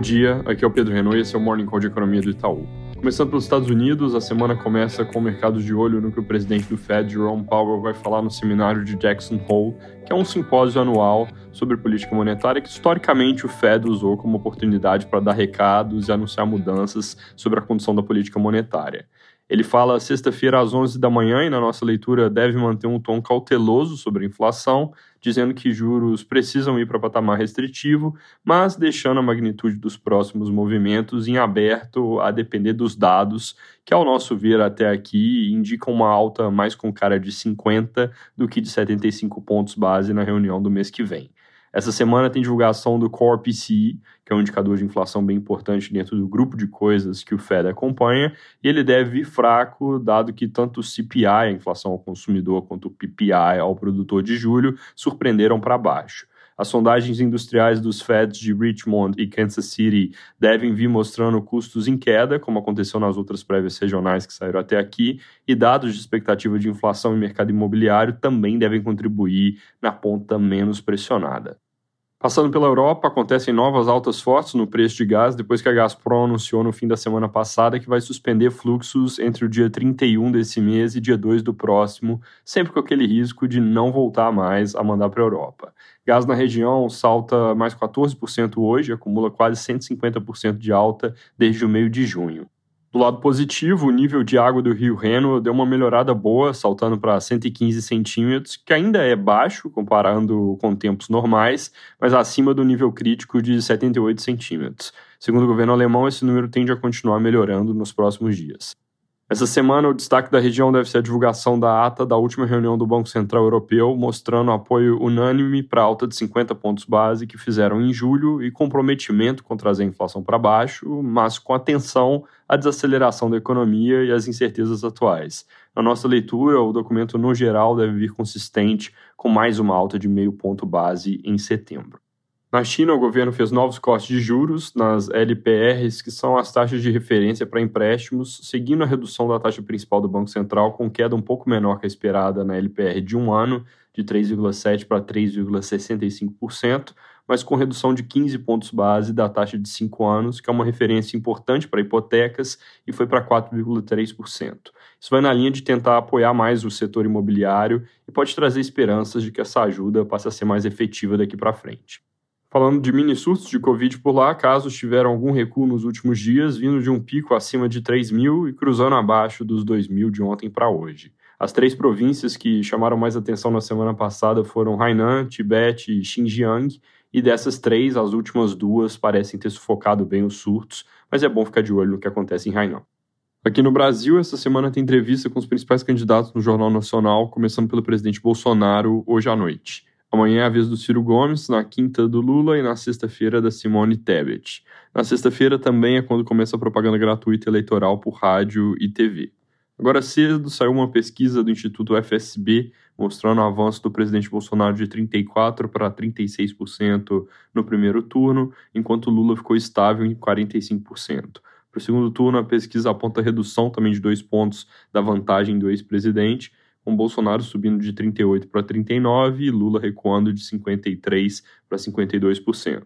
Bom dia, aqui é o Pedro Renault e esse é o Morning Call de Economia do Itaú. Começando pelos Estados Unidos, a semana começa com o mercado de olho no que o presidente do Fed, Jerome Powell, vai falar no seminário de Jackson Hole, que é um simpósio anual sobre política monetária que historicamente o Fed usou como oportunidade para dar recados e anunciar mudanças sobre a condução da política monetária. Ele fala sexta-feira às 11 da manhã e na nossa leitura deve manter um tom cauteloso sobre a inflação, dizendo que juros precisam ir para patamar restritivo, mas deixando a magnitude dos próximos movimentos em aberto a depender dos dados, que ao nosso ver até aqui indicam uma alta mais com cara de 50 do que de 75 pontos base na reunião do mês que vem. Essa semana tem divulgação do Core PCE, que é um indicador de inflação bem importante dentro do grupo de coisas que o Fed acompanha, e ele deve vir fraco, dado que tanto o CPI, a inflação ao consumidor, quanto o PPI ao produtor de julho, surpreenderam para baixo. As sondagens industriais dos Feds de Richmond e Kansas City devem vir mostrando custos em queda, como aconteceu nas outras prévias regionais que saíram até aqui, e dados de expectativa de inflação em mercado imobiliário também devem contribuir na ponta menos pressionada. Passando pela Europa, acontecem novas altas fortes no preço de gás depois que a Gazprom anunciou no fim da semana passada que vai suspender fluxos entre o dia 31 desse mês e dia 2 do próximo, sempre com aquele risco de não voltar mais a mandar para a Europa. Gás na região salta mais 14% hoje, acumula quase 150% de alta desde o meio de junho. Do lado positivo, o nível de água do rio Reno deu uma melhorada boa, saltando para 115 centímetros, que ainda é baixo comparando com tempos normais, mas acima do nível crítico de 78 centímetros. Segundo o governo alemão, esse número tende a continuar melhorando nos próximos dias. Essa semana, o destaque da região deve ser a divulgação da ata da última reunião do Banco Central Europeu, mostrando apoio unânime para a alta de 50 pontos base que fizeram em julho e comprometimento com trazer a inflação para baixo, mas com atenção à desaceleração da economia e às incertezas atuais. Na nossa leitura, o documento no geral deve vir consistente com mais uma alta de meio ponto base em setembro. Na China, o governo fez novos cortes de juros nas LPRs, que são as taxas de referência para empréstimos, seguindo a redução da taxa principal do Banco Central, com queda um pouco menor que a esperada na LPR de um ano, de 3,7% para 3,65%, mas com redução de 15 pontos base da taxa de 5 anos, que é uma referência importante para hipotecas, e foi para 4,3%. Isso vai na linha de tentar apoiar mais o setor imobiliário e pode trazer esperanças de que essa ajuda passe a ser mais efetiva daqui para frente. Falando de mini surtos de Covid por lá, casos tiveram algum recuo nos últimos dias, vindo de um pico acima de 3 mil e cruzando abaixo dos 2 mil de ontem para hoje. As três províncias que chamaram mais atenção na semana passada foram Hainan, Tibete e Xinjiang, e dessas três, as últimas duas parecem ter sufocado bem os surtos, mas é bom ficar de olho no que acontece em Hainan. Aqui no Brasil, essa semana tem entrevista com os principais candidatos no Jornal Nacional, começando pelo presidente Bolsonaro hoje à noite. Amanhã é a vez do Ciro Gomes, na quinta do Lula e na sexta-feira da Simone Tebet. Na sexta-feira também é quando começa a propaganda gratuita eleitoral por rádio e TV. Agora cedo saiu uma pesquisa do Instituto FSB mostrando o avanço do presidente Bolsonaro de 34% para 36% no primeiro turno, enquanto Lula ficou estável em 45%. Para o segundo turno, a pesquisa aponta redução também de dois pontos da vantagem do ex-presidente, com Bolsonaro subindo de 38% para 39% e Lula recuando de 53% para 52%.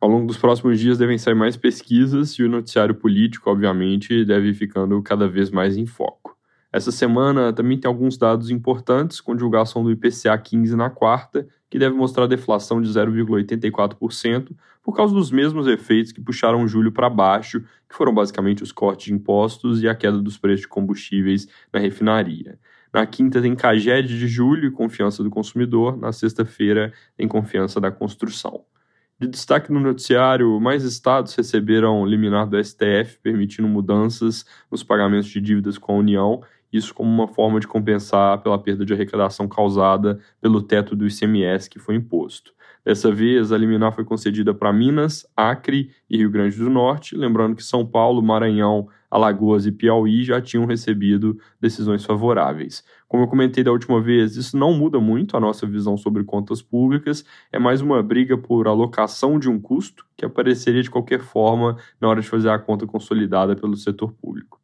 Ao longo dos próximos dias devem sair mais pesquisas e o noticiário político, obviamente, deve ficando cada vez mais em foco. Essa semana também tem alguns dados importantes, com divulgação do IPCA 15 na quarta, que deve mostrar deflação de 0,84%, por causa dos mesmos efeitos que puxaram julho para baixo, que foram basicamente os cortes de impostos e a queda dos preços de combustíveis na refinaria. Na quinta tem Caged de julho e confiança do consumidor. Na sexta-feira tem confiança da construção. De destaque no noticiário, mais estados receberam liminar do STF permitindo mudanças nos pagamentos de dívidas com a União, isso como uma forma de compensar pela perda de arrecadação causada pelo teto do ICMS que foi imposto. Dessa vez, a liminar foi concedida para Minas, Acre e Rio Grande do Norte, lembrando que São Paulo, Maranhão, Alagoas e Piauí já tinham recebido decisões favoráveis. Como eu comentei da última vez, isso não muda muito a nossa visão sobre contas públicas, é mais uma briga por alocação de um custo que apareceria de qualquer forma na hora de fazer a conta consolidada pelo setor público.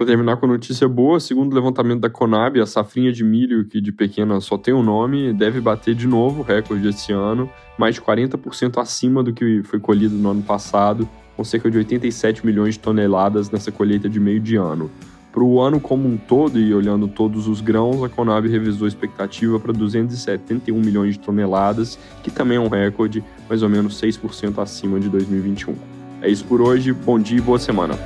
Para terminar com notícia boa, segundo o levantamento da Conab, a safrinha de milho, que de pequena só tem o um nome, deve bater de novo o recorde esse ano, mais de 40% acima do que foi colhido no ano passado, com cerca de 87 milhões de toneladas nessa colheita de meio de ano. Para o ano como um todo e olhando todos os grãos, a Conab revisou a expectativa para 271 milhões de toneladas, que também é um recorde, mais ou menos 6% acima de 2021. É isso por hoje, bom dia e boa semana.